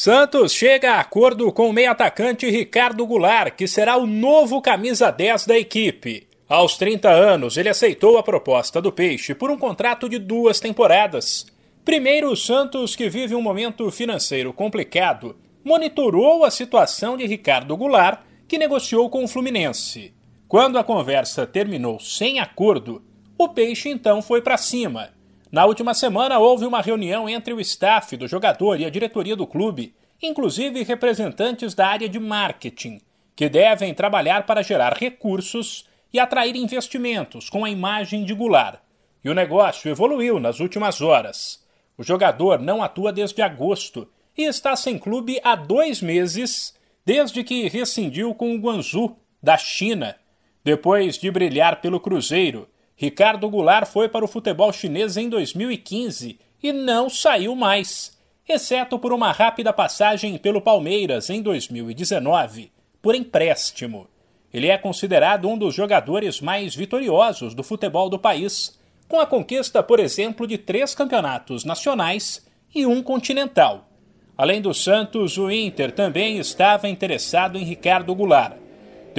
Santos chega a acordo com o meio-atacante Ricardo Goulart, que será o novo camisa 10 da equipe. Aos 30 anos, ele aceitou a proposta do Peixe por um contrato de duas temporadas. Primeiro, o Santos, que vive um momento financeiro complicado, monitorou a situação de Ricardo Goulart, que negociou com o Fluminense. Quando a conversa terminou sem acordo, o Peixe então foi para cima na última semana, houve uma reunião entre o staff do jogador e a diretoria do clube, inclusive representantes da área de marketing, que devem trabalhar para gerar recursos e atrair investimentos com a imagem de Goulart. E o negócio evoluiu nas últimas horas. O jogador não atua desde agosto e está sem clube há dois meses, desde que rescindiu com o Guangzhou, da China, depois de brilhar pelo Cruzeiro Ricardo Goulart foi para o futebol chinês em 2015 e não saiu mais, exceto por uma rápida passagem pelo Palmeiras em 2019, por empréstimo. Ele é considerado um dos jogadores mais vitoriosos do futebol do país, com a conquista, por exemplo, de três campeonatos nacionais e um continental. Além do Santos, o Inter também estava interessado em Ricardo Goulart.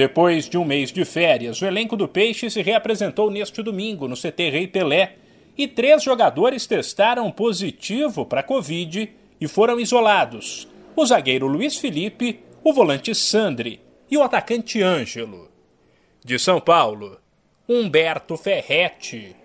Depois de um mês de férias, o elenco do Peixe se reapresentou neste domingo no CT Rei Pelé e três jogadores testaram positivo para Covid e foram isolados: o zagueiro Luiz Felipe, o volante Sandri e o atacante Ângelo. De São Paulo, Humberto Ferretti.